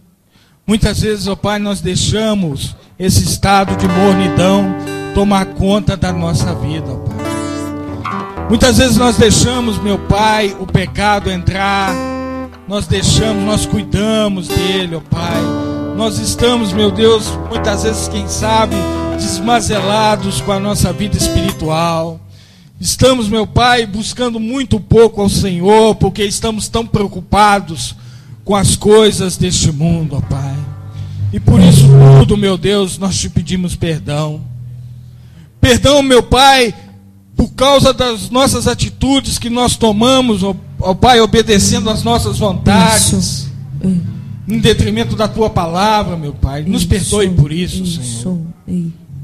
Muitas vezes, ó Pai, nós deixamos esse estado de mornidão tomar conta da nossa vida, ó Pai. Muitas vezes nós deixamos, meu Pai, o pecado entrar, nós deixamos, nós cuidamos dele, ó Pai. Nós estamos, meu Deus, muitas vezes, quem sabe, desmazelados com a nossa vida espiritual. Estamos, meu Pai, buscando muito pouco ao Senhor, porque estamos tão preocupados com as coisas deste mundo, ó Pai. E por isso tudo, meu Deus, nós te pedimos perdão. Perdão, meu Pai, por causa das nossas atitudes que nós tomamos, ó, ó Pai, obedecendo às nossas vontades. Isso. Em detrimento da tua palavra, meu Pai. Nos isso, perdoe por isso, isso. Senhor.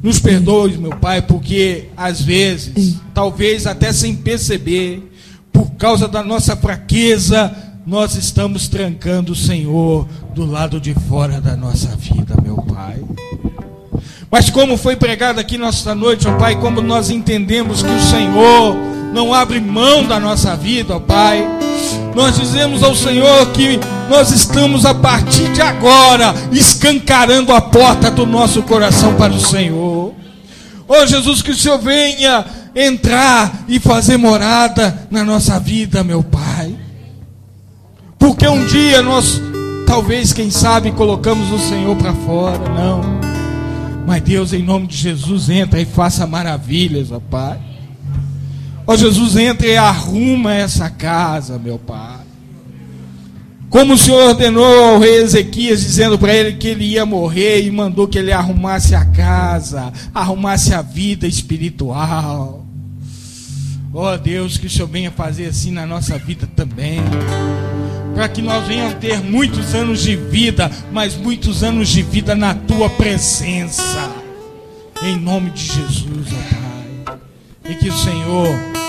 Nos perdoe, meu Pai, porque às vezes, talvez até sem perceber, por causa da nossa fraqueza, nós estamos trancando o Senhor do lado de fora da nossa vida, meu Pai. Mas como foi pregado aqui nesta noite, ó Pai, como nós entendemos que o Senhor não abre mão da nossa vida, ó Pai. Nós dizemos ao Senhor que nós estamos a partir de agora escancarando a porta do nosso coração para o Senhor. Oh Jesus, que o Senhor venha entrar e fazer morada na nossa vida, meu Pai. Porque um dia nós, talvez, quem sabe, colocamos o Senhor para fora, não. Mas Deus, em nome de Jesus, entra e faça maravilhas, ó Pai. Ó Jesus, entra e arruma essa casa, meu Pai. Como o Senhor ordenou ao rei Ezequias, dizendo para ele que ele ia morrer e mandou que ele arrumasse a casa, arrumasse a vida espiritual. Ó Deus, que o Senhor venha fazer assim na nossa vida também. Para que nós venhamos ter muitos anos de vida, mas muitos anos de vida na tua presença. Em nome de Jesus, ó Pai. E que o Senhor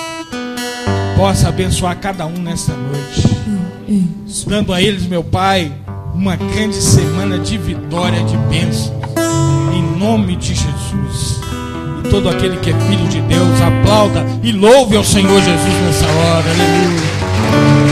possa abençoar cada um nesta noite. Dando a eles, meu Pai, uma grande semana de vitória, de bênção. Em nome de Jesus. E todo aquele que é filho de Deus, aplauda e louve ao Senhor Jesus nessa hora. Aleluia.